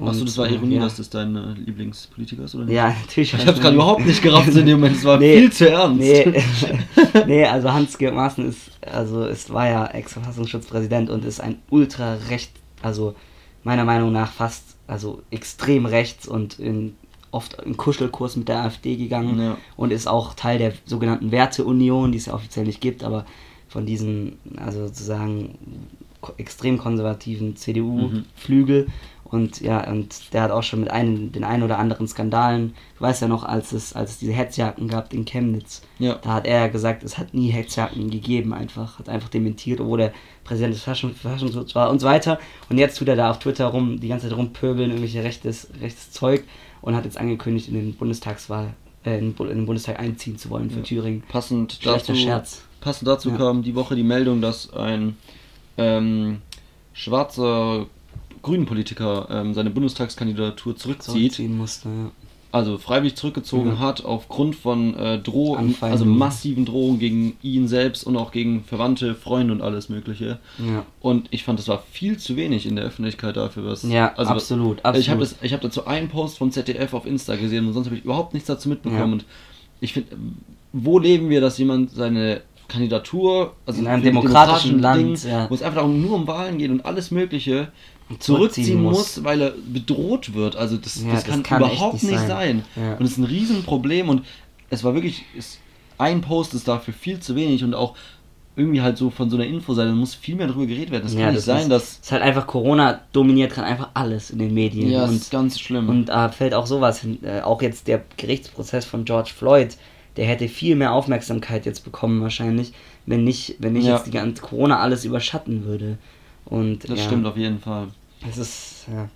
Achso, das war äh, Ironie, ja. dass das dein äh, Lieblingspolitiker ist, oder nicht? Ja, natürlich. Ich hab's gerade überhaupt nicht gerafft in dem Moment, es war Nee. viel zu ernst. Nee, nee also Hans-Georg Maaßen ist, also es war ja Ex-Verfassungsschutzpräsident und ist ein ultra recht, also meiner Meinung nach fast, also extrem rechts und in, oft in Kuschelkurs mit der AfD gegangen Ja. und ist auch Teil der sogenannten Werteunion, die es ja offiziell nicht gibt, aber von diesen, also sozusagen extrem konservativen CDU-Flügel. Und ja, und der hat auch schon mit einem, den ein oder anderen Skandalen, du weißt ja noch, als es, als es diese Hetzjagden gab in Chemnitz, Ja. da hat er ja gesagt, es hat nie Hetzjagden gegeben, einfach, hat einfach dementiert, obwohl er Präsident des Verfassung- Verfassungsschutzes war und so weiter. Und jetzt tut er da auf Twitter rum, die ganze Zeit rumpöbeln, irgendwelche rechtes, rechtes Zeug und hat jetzt angekündigt, in den Bundestagswahl, äh, in, den Bu- in den Bundestag einziehen zu wollen für Ja. Thüringen. Passend Schlechter dazu, Scherz. passend dazu Ja. kam die Woche die Meldung, dass ein ähm, schwarzer Grünen-Politiker ähm, seine Bundestagskandidatur zurückzieht. Musste, ja. also freiwillig zurückgezogen Ja. hat aufgrund von äh, Drohungen, also massiven Drohungen gegen ihn selbst und auch gegen Verwandte, Freunde und alles Mögliche. Ja, Und ich fand, das war viel zu wenig in der Öffentlichkeit dafür, was. ja also, absolut, Also ich habe absolut. hab dazu einen Post von ZDF auf Insta gesehen und sonst habe ich überhaupt nichts dazu mitbekommen. Und ich finde, wo leben wir, dass jemand seine Kandidatur, also In einem demokratischen demokratischen Land, ja. wo es einfach darum, nur um Wahlen geht und alles Mögliche zurückziehen muss. muss. weil er bedroht wird. Also das, Ja, das, das kann, überhaupt nicht nicht sein. sein. Ja. Und es ist ein Riesenproblem und es war wirklich, es, ein Post ist dafür viel zu wenig und auch irgendwie halt so von so einer Infoseite, muss viel mehr darüber geredet werden. Es Ja, kann nicht das sein, ist, dass. ist halt einfach Corona dominiert gerade einfach alles in den Medien. Ja, das und ist ganz schlimm. Und da fällt auch sowas hin. Äh, auch jetzt der Gerichtsprozess von George Floyd, der hätte viel mehr Aufmerksamkeit jetzt bekommen wahrscheinlich, wenn nicht, wenn nicht Ja. jetzt die ganze Corona alles überschatten würde. Und das ja, stimmt auf jeden Fall. Es ist, ja.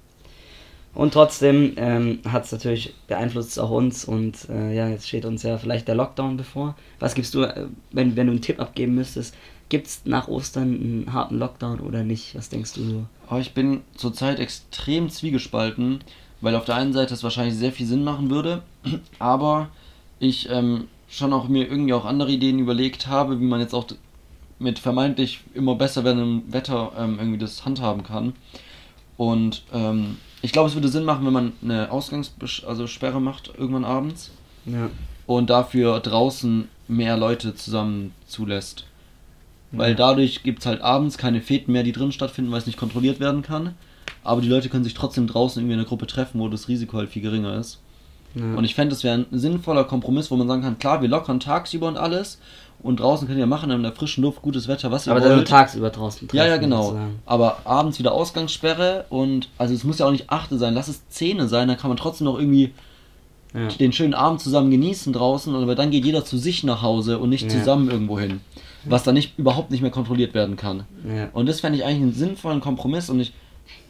Und trotzdem ähm, hat es natürlich beeinflusst auch uns und äh, ja, jetzt steht uns ja vielleicht der Lockdown bevor. Was gibst du, äh, wenn, wenn du einen Tipp abgeben müsstest, gibt es nach Ostern einen harten Lockdown oder nicht? Was denkst du so? Aber ich bin zurzeit extrem zwiegespalten, weil auf der einen Seite es wahrscheinlich sehr viel Sinn machen würde, aber ich ähm, schon auch mir irgendwie auch andere Ideen überlegt habe, wie man jetzt auch mit vermeintlich immer besser werdendem Wetter ähm, irgendwie das handhaben kann. Und ähm, ich glaube, es würde Sinn machen, wenn man eine Ausgangssperre also Sperre macht, irgendwann abends, Ja. und dafür draußen mehr Leute zusammen zulässt. weil dadurch gibt es halt abends keine Feten mehr, die drin stattfinden, weil es nicht kontrolliert werden kann. Aber die Leute können sich trotzdem draußen irgendwie in einer Gruppe treffen, wo das Risiko halt viel geringer ist. Ja. Und ich fände, das wäre ein sinnvoller Kompromiss, wo man sagen kann, klar, wir lockern tagsüber und alles. Und draußen könnt ihr machen in der frischen Luft, gutes Wetter, was ihr aber dann nur wollt. tagsüber draußen Ja, ja, treffen, genau. Aber abends wieder Ausgangssperre und also es muss ja auch nicht 8 sein, lass es 10 sein, dann kann man trotzdem noch irgendwie Ja. den schönen Abend zusammen genießen draußen, aber dann geht jeder zu sich nach Hause und nicht Ja. zusammen irgendwo hin. Was dann nicht überhaupt nicht mehr kontrolliert werden kann. Ja. Und das fände ich eigentlich einen sinnvollen Kompromiss und ich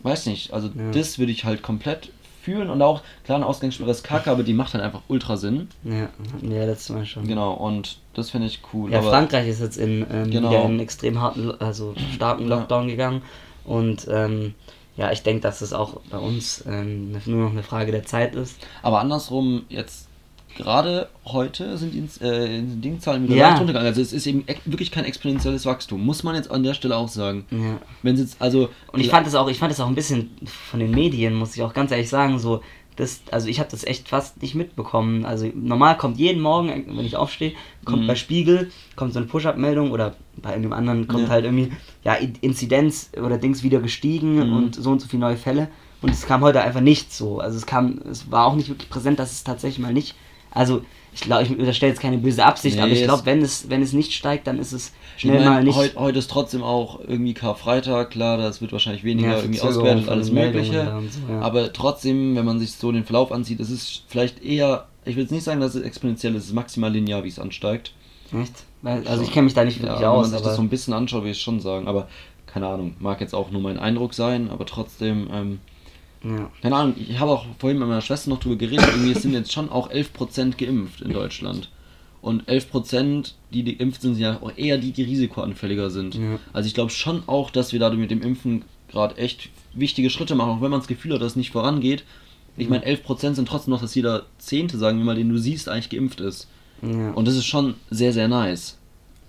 weiß nicht, also Ja. das würde ich halt komplett fühlen und auch, klar, eine Ausgangssperre ist kacke, aber die macht halt einfach ultra Sinn. Ja, hatten wir ja letztes Mal schon. Genau, und das finde ich cool. Ja, Frankreich ist jetzt in ähm, Genau. wieder in einen extrem harten, also starken Ja. Lockdown gegangen. Und ähm, ja, ich denke, dass es auch bei uns ähm, nur noch eine Frage der Zeit ist. Aber andersrum, jetzt gerade heute sind die äh, Dingzahlen wieder Ja. leicht runtergegangen. Also es ist eben wirklich kein exponentielles Wachstum. Muss man jetzt an der Stelle auch sagen. Ja. Wenn jetzt, also. Und ich fand es auch, ich fand es auch ein bisschen von den Medien, muss ich auch ganz ehrlich sagen, so, das, also ich habe das echt fast nicht mitbekommen. Also normal kommt jeden Morgen, wenn ich aufstehe, kommt Mhm. bei Spiegel, kommt so eine Push-Up-Meldung oder bei einem anderen kommt Ja. halt irgendwie, ja, Inzidenz oder Dings wieder gestiegen Mhm. und so und so viele neue Fälle. Und es kam heute einfach nicht so. Also es kam, es war auch nicht wirklich präsent, dass es tatsächlich mal nicht. Also ich glaube, ich unterstelle jetzt keine böse Absicht, Nee, aber ich glaube, wenn es, wenn es nicht steigt, dann ist es schnell meine, mal nicht. Heute, heute ist trotzdem auch irgendwie Karfreitag, klar, das wird wahrscheinlich weniger Ja, irgendwie ausgewertet alles Mögliche. so, ja. Aber trotzdem, wenn man sich so den Verlauf ansieht, es ist vielleicht eher, ich will jetzt nicht sagen, dass es exponentiell ist, es ist maximal linear, wie es ansteigt. Echt? Weil, also ich kenne mich da nicht Ja, wirklich wenn man aus, sich das so ein bisschen anschaut, würde ich schon sagen. Aber keine Ahnung, mag jetzt auch nur mein Eindruck sein, aber trotzdem, ähm, ja. keine Ahnung, ich habe auch vorhin mit meiner Schwester noch drüber geredet, irgendwie sind jetzt schon auch 11% geimpft in Deutschland. Und 11%, die, die geimpft sind, sind ja auch eher die, die risikoanfälliger sind. Ja. Also ich glaube schon auch, dass wir dadurch mit dem Impfen gerade echt wichtige Schritte machen, auch wenn man das Gefühl hat, dass es nicht vorangeht. Ich meine, 11% sind trotzdem noch, dass jeder Zehnte, sagen wir mal, den du siehst, eigentlich geimpft ist. Ja, Und das ist schon sehr, sehr nice.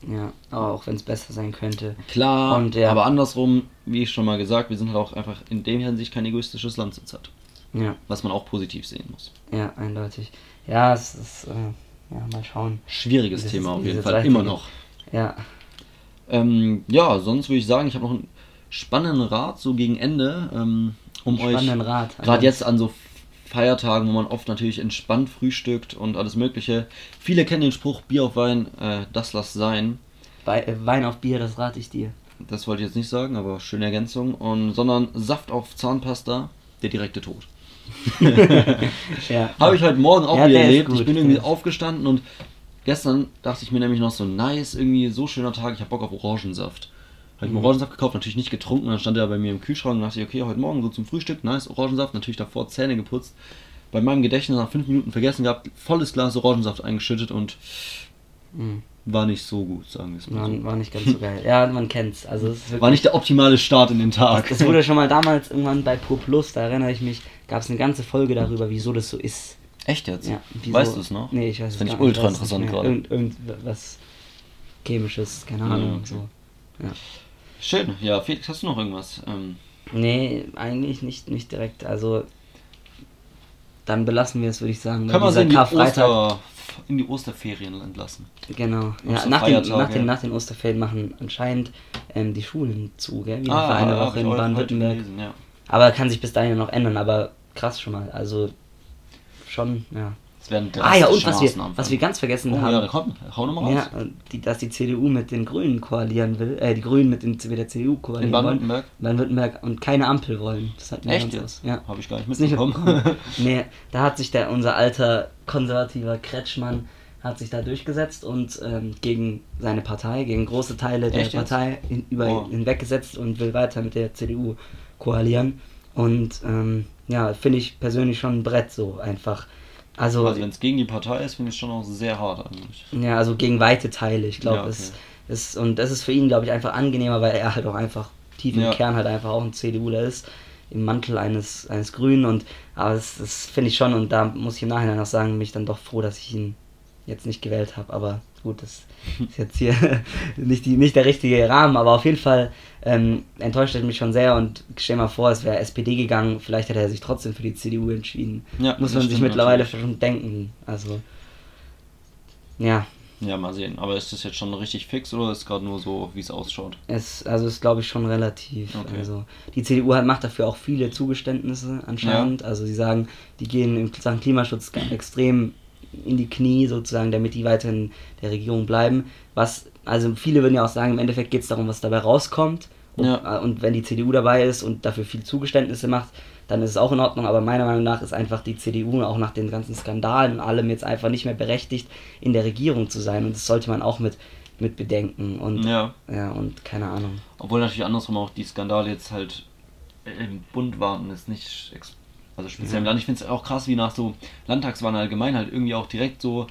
Ja, aber auch wenn es besser sein könnte. Klar, Und ja. aber andersrum, wie ich schon mal gesagt, wir sind halt auch einfach in dem Hinsicht kein egoistisches Land zurzeit. Ja, Was man auch positiv sehen muss. ja, eindeutig. Ja, es ist, äh, ja, mal schauen. Schwieriges Thema auf jeden Fall, Seite- immer noch. Ja, Ähm, ja, sonst würde ich sagen, ich habe noch einen spannenden Rat so gegen Ende, ähm, um euch spannenden Rat. gerade jetzt an so Feiertagen, wo man oft natürlich entspannt frühstückt und alles Mögliche. Viele kennen den Spruch Bier auf Wein, äh, das lass sein. Wei- äh, Wein auf Bier, das rate ich dir. Das wollte ich jetzt nicht sagen, aber schöne Ergänzung. Und, sondern Saft auf Zahnpasta, der direkte Tod. Ja. Habe ich heute Morgen auch Ja, wieder erlebt. gut, ich bin irgendwie aufgestanden und gestern dachte ich mir nämlich noch so, nice, irgendwie so schöner Tag, ich habe Bock auf Orangensaft. Habe ich mir. Orangensaft gekauft, natürlich nicht getrunken, dann stand er bei mir im Kühlschrank und dachte ich, okay, heute Morgen so zum Frühstück, nice, Orangensaft, natürlich davor Zähne geputzt. Bei meinem Gedächtnis nach fünf Minuten vergessen gehabt, volles Glas Orangensaft eingeschüttet und Mhm. war nicht so gut, sagen wir es mal War, so. war nicht ganz so geil. Ja, man kennt's. Also es wirklich, War nicht der optimale Start in den Tag. Das wurde schon mal damals irgendwann bei Pro Plus, da erinnere ich mich, gab es eine ganze Folge darüber, wieso das so ist. Echt jetzt? Ja, wieso, Weißt du es noch? Nee, ich weiß es finde ich nicht, ultra nicht interessant gerade. Irgend, irgendwas Chemisches, keine Ja, Ahnung. okay. So. Ja. Schön, ja, Felix, hast du noch irgendwas? Ähm, Nee, eigentlich nicht, nicht direkt. Also dann belassen wir es, würde ich sagen. können wir sie in die. Oster, in die Osterferien entlassen? Genau. Ja, nach, den, nach, den, nach den Osterferien machen anscheinend ähm, die Schulen zu, gell? Wieder Ah, für eine hab Woche in Baden-Württemberg. ja. Aber kann sich bis dahin noch ändern, aber krass schon mal. Also schon, ja. Es werden Ah ja, und was wir, Maßnahmen was wir ganz vergessen Oh haben. ja, da kommt, hau nochmal raus. Ja, die, dass die CDU mit den Grünen koalieren will, äh, die Grünen mit, den, mit der CDU koalieren In Baden-Württemberg? Baden-Württemberg und keine Ampel wollen. Das hat mir Echt ganz aus. Ja. Habe ich gar nicht nicht mitbekommen. mitbekommen. nee, da hat sich der, unser alter konservativer Kretschmann hat sich da durchgesetzt und ähm, gegen seine Partei, gegen große Teile der Echt? Partei hin, über Oh. hinweggesetzt und will weiter mit der CDU koalieren. Und ähm, ja, finde ich persönlich schon ein Brett so einfach. Also, Also wenn es gegen die Partei ist, finde ich es schon auch sehr hart eigentlich. ja, also gegen weite Teile. Ich glaube, Ja, okay. es ist, und das ist für ihn, glaube ich, einfach angenehmer, weil er halt auch einfach tief im Ja. Kern halt einfach auch ein CDUler ist, im Mantel eines, eines Grünen. Und aber das, das finde ich schon, und da muss ich im Nachhinein auch sagen, bin ich dann doch froh, dass ich ihn jetzt nicht gewählt habe. Aber gut, das ist jetzt hier nicht, die, nicht der richtige Rahmen, aber auf jeden Fall ähm, enttäuscht er mich schon sehr und stell mal vor, es wäre SPD gegangen, vielleicht hätte er sich trotzdem für die CDU entschieden. Ja, Muss man sich mittlerweile natürlich. schon denken. Also, ja, Ja, mal sehen. Aber ist das jetzt schon richtig fix oder ist gerade nur so, wie es ausschaut? Es, also ist glaube ich schon relativ. Okay. Also die CDU hat, macht dafür auch viele Zugeständnisse anscheinend. Also sie sagen, die gehen in Sachen Klimaschutz extrem in die Knie sozusagen, damit die weiterhin der Regierung bleiben. Was, also viele würden ja auch sagen, im Endeffekt geht es darum, was dabei rauskommt. Und, Ja. äh, und wenn die CDU dabei ist und dafür viel Zugeständnisse macht, dann ist es auch in Ordnung. Aber meiner Meinung nach ist einfach die CDU auch nach den ganzen Skandalen und allem jetzt einfach nicht mehr berechtigt, in der Regierung zu sein. Und das sollte man auch mit, mit bedenken. Und Ja. ja, und keine Ahnung. Obwohl natürlich andersrum auch die Skandale jetzt halt im Bund waren, ist nicht ex also speziell im. Land. Ich finde es auch krass, wie nach so Landtagswahlen allgemein halt irgendwie auch direkt so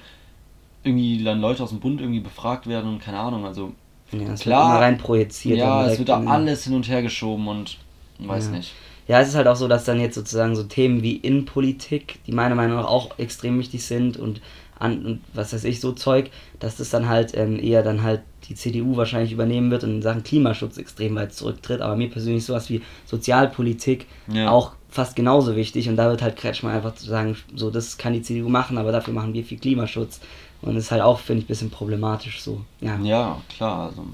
irgendwie dann Leute aus dem Bund irgendwie befragt werden und keine Ahnung, also Ja, Klar. wird immer rein projiziert. ja, es wird da in- alles hin und her geschoben und weiß Ja. nicht. Ja, es ist halt auch so, dass dann jetzt sozusagen so Themen wie Innenpolitik, die meiner Meinung nach auch extrem wichtig sind und, an, und was weiß ich, so Zeug, dass das dann halt ähm, eher dann halt die CDU wahrscheinlich übernehmen wird und in Sachen Klimaschutz extrem weit zurücktritt. Aber mir persönlich sowas wie Sozialpolitik Ja. auch fast genauso wichtig und da wird halt Kretschmann einfach zu sagen, so das kann die CDU machen, aber dafür machen wir viel Klimaschutz. Und das ist halt auch, finde ich, ein bisschen problematisch so. Ja. Ja, klar, also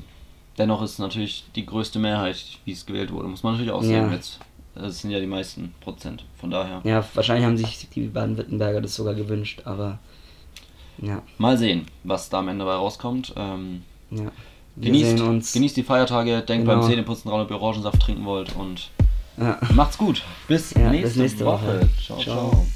dennoch ist natürlich die größte Mehrheit, wie es gewählt wurde, muss man natürlich auch sagen Ja. jetzt. Das sind ja die meisten Prozent, von daher. Ja, wahrscheinlich haben sich die Baden-Württemberger das sogar gewünscht, aber ja, Mal sehen, was da am Ende dabei rauskommt. Ähm, ja. Wir genießt, genießt die Feiertage, denkt Genau. beim Zähneputzen dran, ob ihr Orangensaft trinken wollt und Ja. macht's gut. Bis, Ja, bis nächste, nächste Woche. Woche. Ciao, Ciao. ciao.